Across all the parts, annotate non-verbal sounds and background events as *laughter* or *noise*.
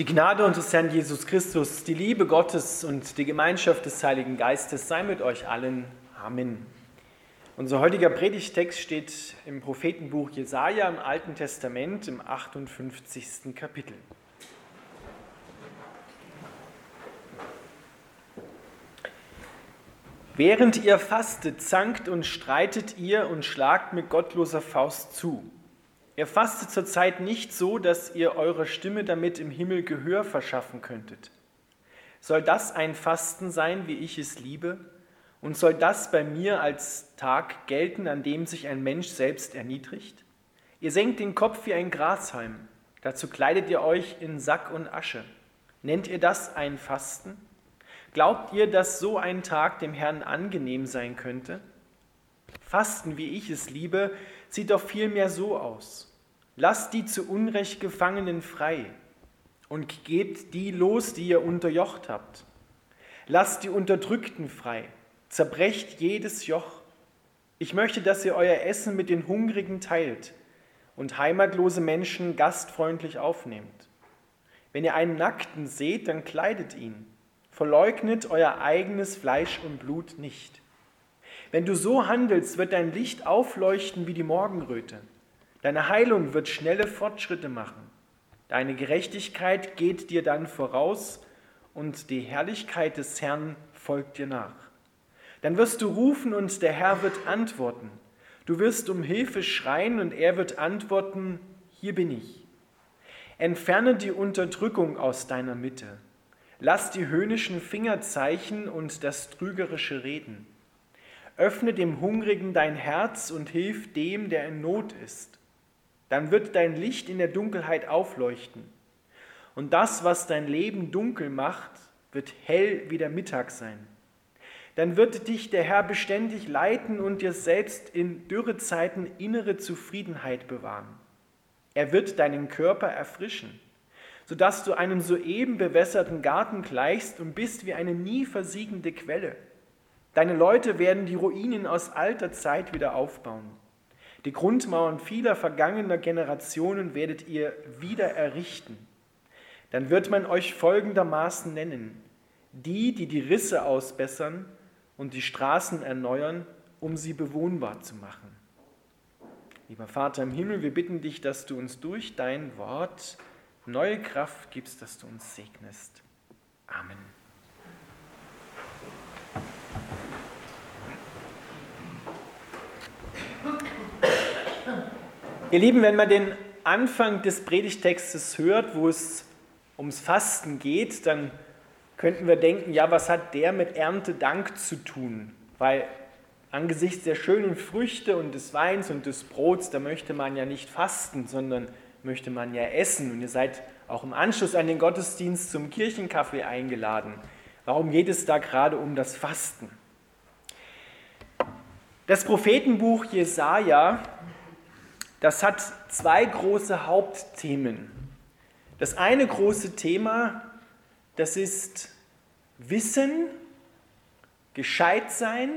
Die Gnade unseres Herrn Jesus Christus, die Liebe Gottes und die Gemeinschaft des Heiligen Geistes sei mit euch allen. Amen. Unser heutiger Predigtext steht im Prophetenbuch Jesaja im Alten Testament im 58. Kapitel. Während ihr fastet, zankt und streitet ihr und schlagt mit gottloser Faust zu. Ihr fastet zurzeit nicht so, dass ihr eurer Stimme damit im Himmel Gehör verschaffen könntet. Soll das ein Fasten sein, wie ich es liebe? Und soll das bei mir als Tag gelten, an dem sich ein Mensch selbst erniedrigt? Ihr senkt den Kopf wie ein Grashalm, dazu kleidet ihr euch in Sack und Asche. Nennt ihr das ein Fasten? Glaubt ihr, dass so ein Tag dem Herrn angenehm sein könnte? Fasten, wie ich es liebe, sieht doch vielmehr so aus. Lasst die zu Unrecht Gefangenen frei und gebt die los, die ihr unterjocht habt. Lasst die Unterdrückten frei, zerbrecht jedes Joch. Ich möchte, dass ihr euer Essen mit den Hungrigen teilt und heimatlose Menschen gastfreundlich aufnehmt. Wenn ihr einen Nackten seht, dann kleidet ihn. Verleugnet euer eigenes Fleisch und Blut nicht. Wenn du so handelst, wird dein Licht aufleuchten wie die Morgenröte Deine Heilung wird schnelle Fortschritte machen. Deine Gerechtigkeit geht dir dann voraus und die Herrlichkeit des Herrn folgt dir nach. Dann wirst du rufen und der Herr wird antworten. Du wirst um Hilfe schreien und er wird antworten, hier bin ich. Entferne die Unterdrückung aus deiner Mitte. Lass die höhnischen Fingerzeichen und das trügerische Reden. Öffne dem Hungrigen dein Herz und hilf dem, der in Not ist. Dann wird dein Licht in der Dunkelheit aufleuchten. Und das, was dein Leben dunkel macht, wird hell wie der Mittag sein. Dann wird dich der Herr beständig leiten und dir selbst in Dürrezeiten innere Zufriedenheit bewahren. Er wird deinen Körper erfrischen, sodass du einem soeben bewässerten Garten gleichst und bist wie eine nie versiegende Quelle. Deine Leute werden die Ruinen aus alter Zeit wieder aufbauen. Die Grundmauern vieler vergangener Generationen werdet ihr wieder errichten. Dann wird man euch folgendermaßen nennen, die, die die Risse ausbessern und die Straßen erneuern, um sie bewohnbar zu machen. Lieber Vater im Himmel, wir bitten dich, dass du uns durch dein Wort neue Kraft gibst, dass du uns segnest. Amen. Ihr Lieben, wenn man den Anfang des Predigtextes hört, wo es ums Fasten geht, dann könnten wir denken, ja, was hat der mit Erntedank zu tun? Weil angesichts der schönen Früchte und des Weins und des Brots, da möchte man ja nicht fasten, sondern möchte man ja essen. Und ihr seid auch im Anschluss an den Gottesdienst zum Kirchenkaffee eingeladen. Warum geht es da gerade um das Fasten? Das Prophetenbuch Jesaja das hat zwei große Hauptthemen. Das eine große Thema, das ist Wissen, gescheit sein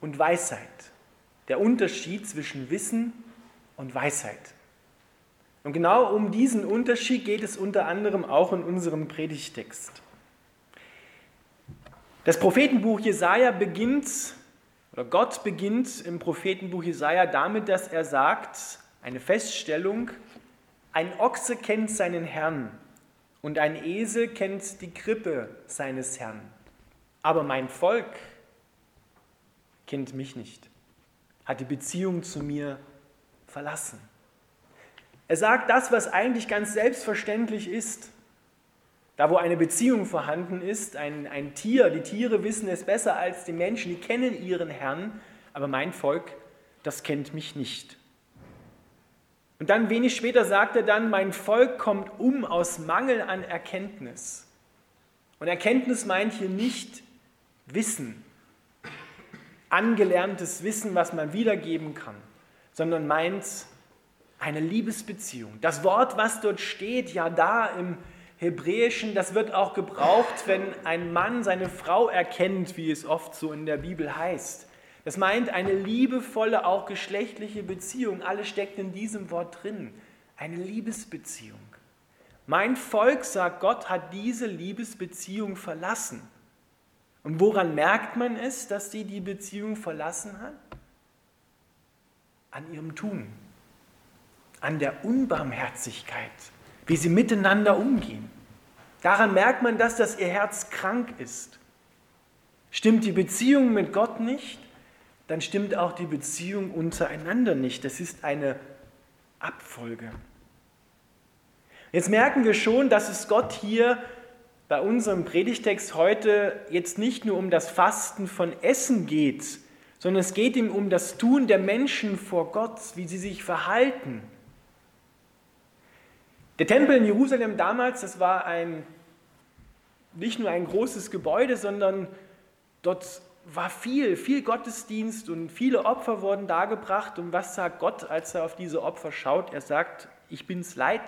und Weisheit. Der Unterschied zwischen Wissen und Weisheit. Und genau um diesen Unterschied geht es unter anderem auch in unserem Predigtext. Das Prophetenbuch Jesaja beginnt oder Gott beginnt im Prophetenbuch Jesaja damit, dass er sagt, eine Feststellung, ein Ochse kennt seinen Herrn und ein Esel kennt die Krippe seines Herrn. Aber mein Volk kennt mich nicht, hat die Beziehung zu mir verlassen. Er sagt das, was eigentlich ganz selbstverständlich ist. Da, wo eine Beziehung vorhanden ist, ein, ein Tier, die Tiere wissen es besser als die Menschen, die kennen ihren Herrn, aber mein Volk, das kennt mich nicht. Und dann wenig später sagt er dann, mein Volk kommt um aus Mangel an Erkenntnis. Und Erkenntnis meint hier nicht Wissen, angelerntes Wissen, was man wiedergeben kann, sondern meint eine Liebesbeziehung. Das Wort, was dort steht, ja da im Hebräischen, das wird auch gebraucht, wenn ein Mann seine Frau erkennt, wie es oft so in der Bibel heißt. Das meint eine liebevolle, auch geschlechtliche Beziehung. Alles steckt in diesem Wort drin. Eine Liebesbeziehung. Mein Volk, sagt Gott, hat diese Liebesbeziehung verlassen. Und woran merkt man es, dass sie die Beziehung verlassen hat? An ihrem Tun, an der Unbarmherzigkeit, wie sie miteinander umgehen. Daran merkt man das, dass ihr Herz krank ist. Stimmt die Beziehung mit Gott nicht, dann stimmt auch die Beziehung untereinander nicht. Das ist eine Abfolge. Jetzt merken wir schon, dass es Gott hier bei unserem Predigtext heute jetzt nicht nur um das Fasten von Essen geht, sondern es geht ihm um das Tun der Menschen vor Gott, wie sie sich verhalten. Der Tempel in Jerusalem damals, das war ein, nicht nur ein großes Gebäude, sondern dort war viel, viel Gottesdienst und viele Opfer wurden dargebracht. Und was sagt Gott, als er auf diese Opfer schaut? Er sagt, ich bin es leid,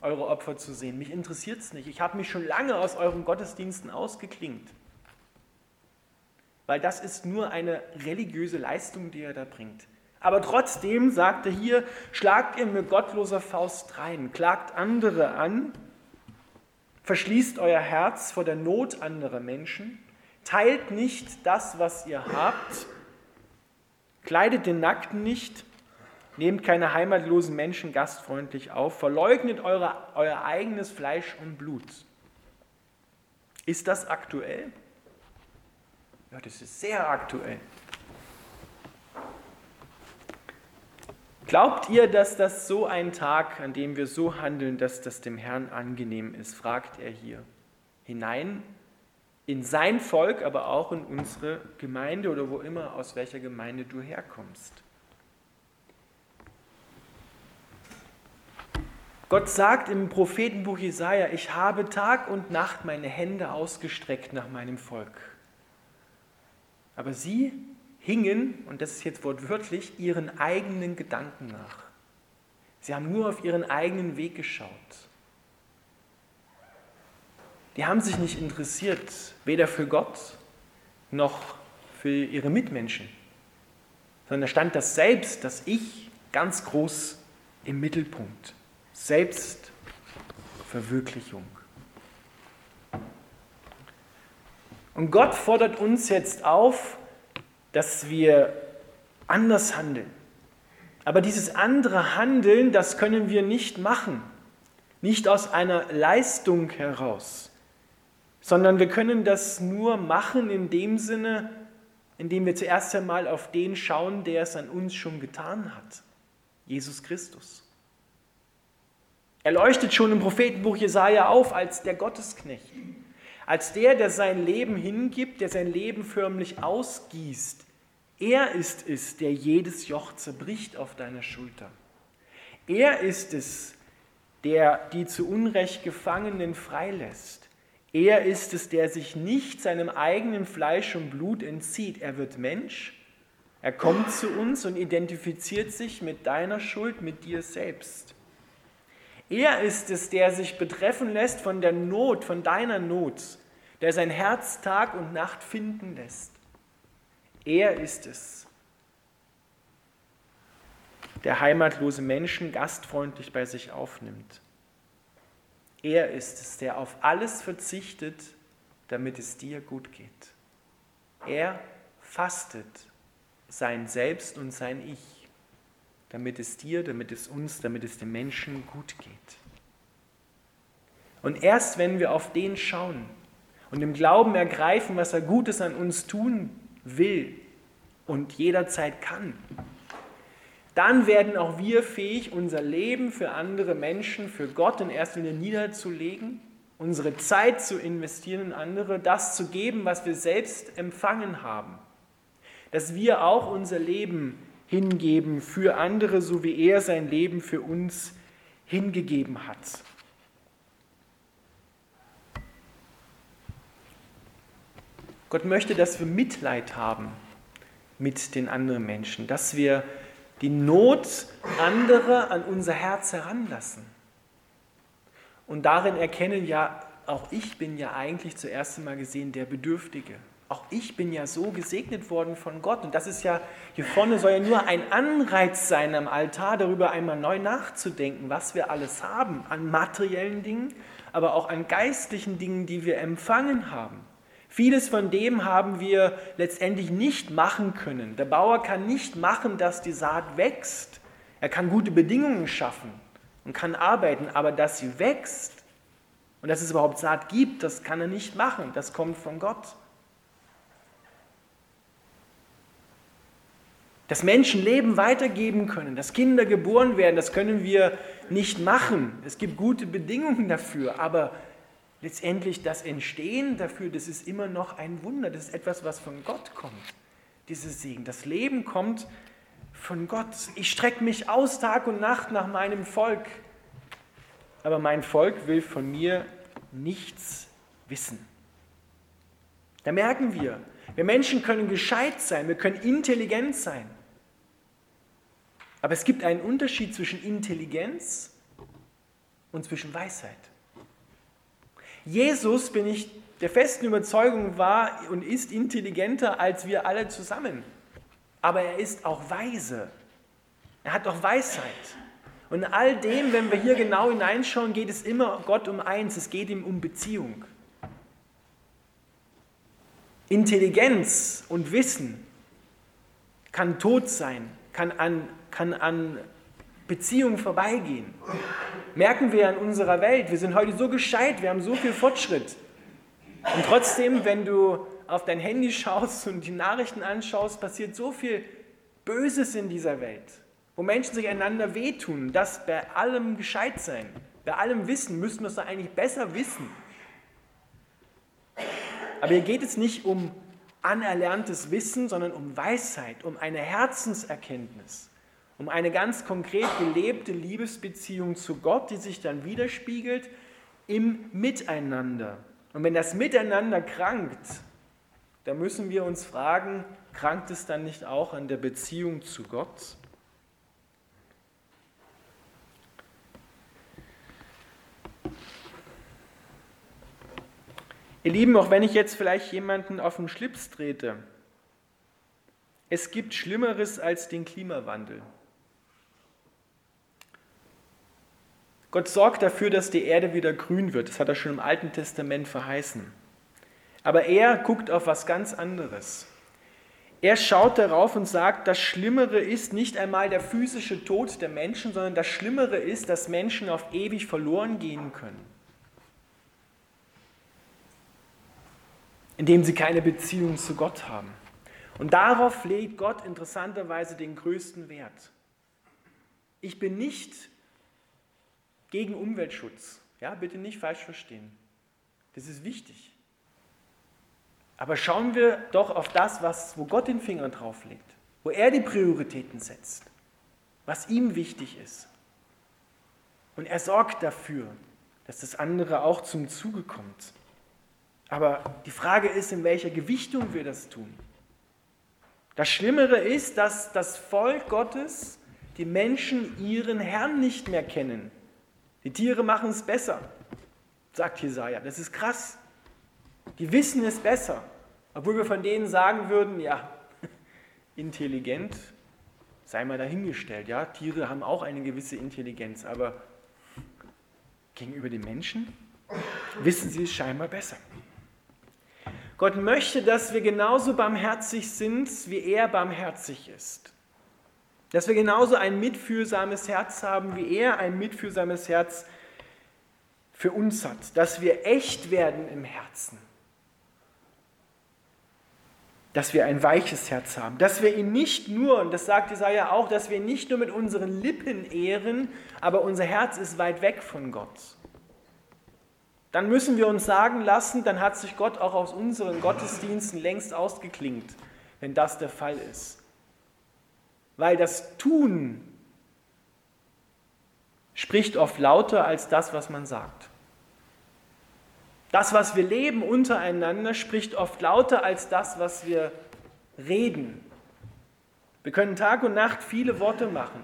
eure Opfer zu sehen. Mich interessiert es nicht. Ich habe mich schon lange aus euren Gottesdiensten ausgeklingt. Weil das ist nur eine religiöse Leistung, die er da bringt. Aber trotzdem sagt er hier, schlagt ihr mit gottloser Faust rein, klagt andere an, verschließt euer Herz vor der Not anderer Menschen, teilt nicht das, was ihr habt, kleidet den Nackten nicht, Nehmt keine heimatlosen Menschen gastfreundlich auf, verleugnet eure, euer eigenes Fleisch und Blut. Ist das aktuell? Ja, das ist sehr aktuell. Glaubt ihr, dass das so ein Tag, an dem wir so handeln, dass das dem Herrn angenehm ist, fragt er hier. Hinein in sein Volk, aber auch in unsere Gemeinde oder wo immer, aus welcher Gemeinde du herkommst. Gott sagt im Prophetenbuch Jesaja: Ich habe Tag und Nacht meine Hände ausgestreckt nach meinem Volk. Aber sie hingen, und das ist jetzt wortwörtlich, ihren eigenen Gedanken nach. Sie haben nur auf ihren eigenen Weg geschaut. Die haben sich nicht interessiert, weder für Gott noch für ihre Mitmenschen, sondern da stand das Selbst, das Ich ganz groß im Mittelpunkt. Selbstverwirklichung. Und Gott fordert uns jetzt auf, dass wir anders handeln. Aber dieses andere Handeln, das können wir nicht machen. Nicht aus einer Leistung heraus, sondern wir können das nur machen in dem Sinne, indem wir zuerst einmal auf den schauen, der es an uns schon getan hat. Jesus Christus. Er leuchtet schon im Prophetenbuch Jesaja auf als der Gottesknecht, als der, der sein Leben hingibt, der sein Leben förmlich ausgießt. Er ist es, der jedes Joch zerbricht auf deiner Schulter. Er ist es, der die zu Unrecht Gefangenen freilässt. Er ist es, der sich nicht seinem eigenen Fleisch und Blut entzieht. Er wird Mensch, er kommt zu uns und identifiziert sich mit deiner Schuld, mit dir selbst. Er ist es, der sich betreffen lässt von der Not, von deiner Not, der sein Herz Tag und Nacht finden lässt. Er ist es, der heimatlose Menschen gastfreundlich bei sich aufnimmt. Er ist es, der auf alles verzichtet, damit es dir gut geht. Er fastet sein Selbst und sein Ich damit es dir, damit es uns, damit es den Menschen gut geht. Und erst wenn wir auf den schauen und im Glauben ergreifen, was er Gutes an uns tun will und jederzeit kann, dann werden auch wir fähig, unser Leben für andere Menschen, für Gott in erster Linie niederzulegen, unsere Zeit zu investieren in andere, das zu geben, was wir selbst empfangen haben. Dass wir auch unser Leben hingeben für andere, so wie er sein Leben für uns hingegeben hat. Gott möchte, dass wir Mitleid haben mit den anderen Menschen, dass wir die Not anderer an unser Herz heranlassen. Und darin erkennen ja, auch ich bin ja eigentlich zuerst einmal gesehen der Bedürftige. Auch ich bin ja so gesegnet worden von Gott. Und das ist ja, hier vorne soll ja nur ein Anreiz sein, am Altar darüber einmal neu nachzudenken, was wir alles haben an materiellen Dingen, aber auch an geistlichen Dingen, die wir empfangen haben. Vieles von dem haben wir letztendlich nicht machen können. Der Bauer kann nicht machen, dass die Saat wächst. Er kann gute Bedingungen schaffen und kann arbeiten, aber dass sie wächst und dass es überhaupt Saat gibt, das kann er nicht machen. Das kommt von Gott. Dass Menschen Leben weitergeben können, dass Kinder geboren werden, das können wir nicht machen. Es gibt gute Bedingungen dafür, aber letztendlich das Entstehen dafür, das ist immer noch ein Wunder. Das ist etwas, was von Gott kommt, dieses Segen. Das Leben kommt von Gott. Ich strecke mich aus Tag und Nacht nach meinem Volk, aber mein Volk will von mir nichts wissen. Da merken wir, wir Menschen können gescheit sein, wir können intelligent sein. Aber es gibt einen Unterschied zwischen Intelligenz und zwischen Weisheit. Jesus, bin ich der festen Überzeugung, war und ist intelligenter als wir alle zusammen. Aber er ist auch weise. Er hat auch Weisheit. Und in all dem, wenn wir hier genau hineinschauen, geht es immer Gott um eins, es geht ihm um Beziehung. Intelligenz und Wissen kann tot sein, kann an, kann an Beziehungen vorbeigehen. Merken wir in unserer Welt, wir sind heute so gescheit, wir haben so viel Fortschritt. Und trotzdem, wenn du auf dein Handy schaust und die Nachrichten anschaust, passiert so viel Böses in dieser Welt wo Menschen sich einander wehtun, das bei allem gescheit sein, bei allem Wissen, müssen wir es doch eigentlich besser wissen. Aber hier geht es nicht um anerlerntes Wissen, sondern um Weisheit, um eine Herzenserkenntnis, um eine ganz konkret gelebte Liebesbeziehung zu Gott, die sich dann widerspiegelt im Miteinander. Und wenn das Miteinander krankt, dann müssen wir uns fragen, krankt es dann nicht auch an der Beziehung zu Gott? Ihr Lieben, auch wenn ich jetzt vielleicht jemanden auf den Schlips trete, es gibt Schlimmeres als den Klimawandel. Gott sorgt dafür, dass die Erde wieder grün wird. Das hat er schon im Alten Testament verheißen. Aber er guckt auf was ganz anderes. Er schaut darauf und sagt, das Schlimmere ist nicht einmal der physische Tod der Menschen, sondern das Schlimmere ist, dass Menschen auf ewig verloren gehen können. indem sie keine Beziehung zu Gott haben. Und darauf legt Gott interessanterweise den größten Wert. Ich bin nicht gegen Umweltschutz. Ja, bitte nicht falsch verstehen. Das ist wichtig. Aber schauen wir doch auf das, was, wo Gott den Finger drauf legt, wo er die Prioritäten setzt, was ihm wichtig ist. Und er sorgt dafür, dass das andere auch zum Zuge kommt. Aber die Frage ist, in welcher Gewichtung wir das tun. Das Schlimmere ist, dass das Volk Gottes, die Menschen ihren Herrn nicht mehr kennen. Die Tiere machen es besser, sagt Jesaja. Das ist krass. Die wissen es besser. Obwohl wir von denen sagen würden, ja, *laughs* intelligent, sei mal dahingestellt. Ja, Tiere haben auch eine gewisse Intelligenz, aber gegenüber den Menschen wissen sie es scheinbar besser. Gott möchte, dass wir genauso barmherzig sind, wie er barmherzig ist. Dass wir genauso ein mitfühlsames Herz haben, wie er ein mitfühlsames Herz für uns hat. Dass wir echt werden im Herzen. Dass wir ein weiches Herz haben. Dass wir ihn nicht nur, und das sagt Jesaja auch, dass wir ihn nicht nur mit unseren Lippen ehren, aber unser Herz ist weit weg von Gott dann müssen wir uns sagen lassen, dann hat sich Gott auch aus unseren Gottesdiensten längst ausgeklingt, wenn das der Fall ist. Weil das Tun spricht oft lauter als das, was man sagt. Das, was wir leben untereinander, spricht oft lauter als das, was wir reden. Wir können Tag und Nacht viele Worte machen.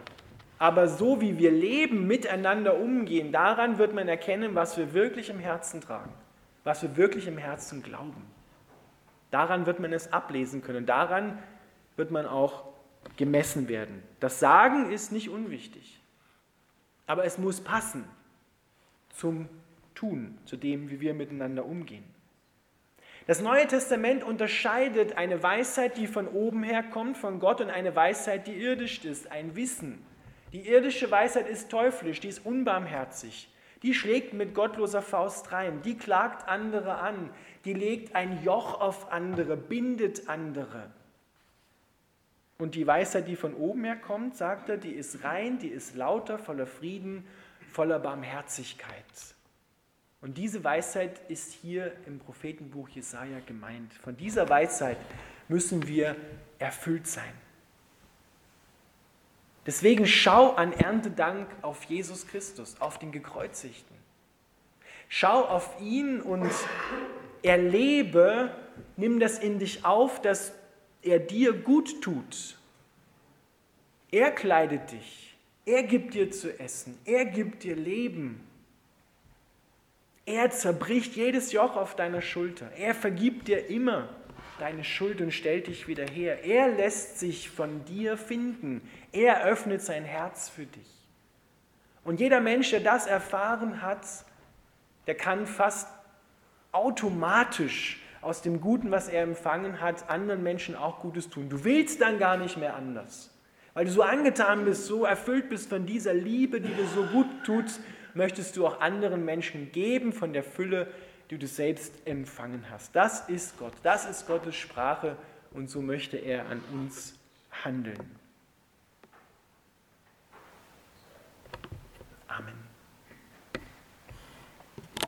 Aber so wie wir leben, miteinander umgehen, daran wird man erkennen, was wir wirklich im Herzen tragen, was wir wirklich im Herzen glauben. Daran wird man es ablesen können. Daran wird man auch gemessen werden. Das Sagen ist nicht unwichtig, aber es muss passen zum Tun, zu dem, wie wir miteinander umgehen. Das Neue Testament unterscheidet eine Weisheit, die von oben herkommt, von Gott, und eine Weisheit, die irdisch ist, ein Wissen. Die irdische Weisheit ist teuflisch, die ist unbarmherzig. Die schlägt mit gottloser Faust rein, die klagt andere an, die legt ein Joch auf andere, bindet andere. Und die Weisheit, die von oben her kommt, sagt er, die ist rein, die ist lauter, voller Frieden, voller Barmherzigkeit. Und diese Weisheit ist hier im Prophetenbuch Jesaja gemeint. Von dieser Weisheit müssen wir erfüllt sein. Deswegen schau an Erntedank auf Jesus Christus, auf den Gekreuzigten. Schau auf ihn und erlebe, nimm das in dich auf, dass er dir gut tut. Er kleidet dich, er gibt dir zu essen, er gibt dir Leben. Er zerbricht jedes Joch auf deiner Schulter. Er vergibt dir immer deine Schuld und stellt dich wieder her. Er lässt sich von dir finden. Er öffnet sein Herz für dich. Und jeder Mensch, der das erfahren hat, der kann fast automatisch aus dem Guten, was er empfangen hat, anderen Menschen auch Gutes tun. Du willst dann gar nicht mehr anders. Weil du so angetan bist, so erfüllt bist von dieser Liebe, die dir so gut tut, möchtest du auch anderen Menschen geben von der Fülle, die du selbst empfangen hast. Das ist Gott. Das ist Gottes Sprache und so möchte er an uns handeln. Amen.